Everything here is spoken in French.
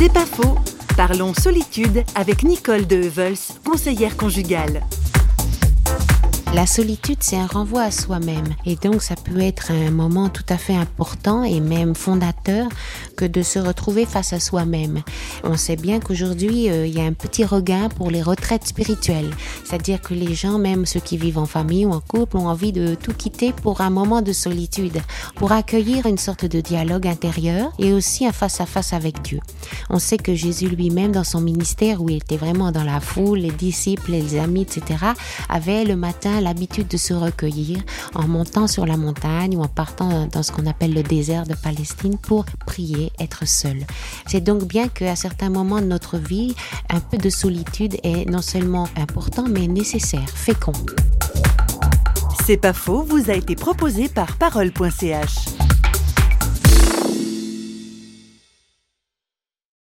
C'est pas faux. Parlons solitude avec Nicole de Heuvels, conseillère conjugale. La solitude, c'est un renvoi à soi-même. Et donc, ça peut être un moment tout à fait important et même fondateur que de se retrouver face à soi-même. On sait bien qu'aujourd'hui, euh, il y a un petit regain pour les retraites spirituelles. C'est-à-dire que les gens, même ceux qui vivent en famille ou en couple, ont envie de tout quitter pour un moment de solitude, pour accueillir une sorte de dialogue intérieur et aussi un face-à-face avec Dieu. On sait que Jésus lui-même, dans son ministère, où il était vraiment dans la foule, les disciples, les amis, etc., avait le matin l'habitude de se recueillir en montant sur la montagne ou en partant dans ce qu'on appelle le désert de Palestine pour prier, être seul. C'est donc bien qu'à certains moments de notre vie, un peu de solitude est non seulement important, mais nécessaire, fécond. C'est pas faux, vous a été proposé par parole.ch.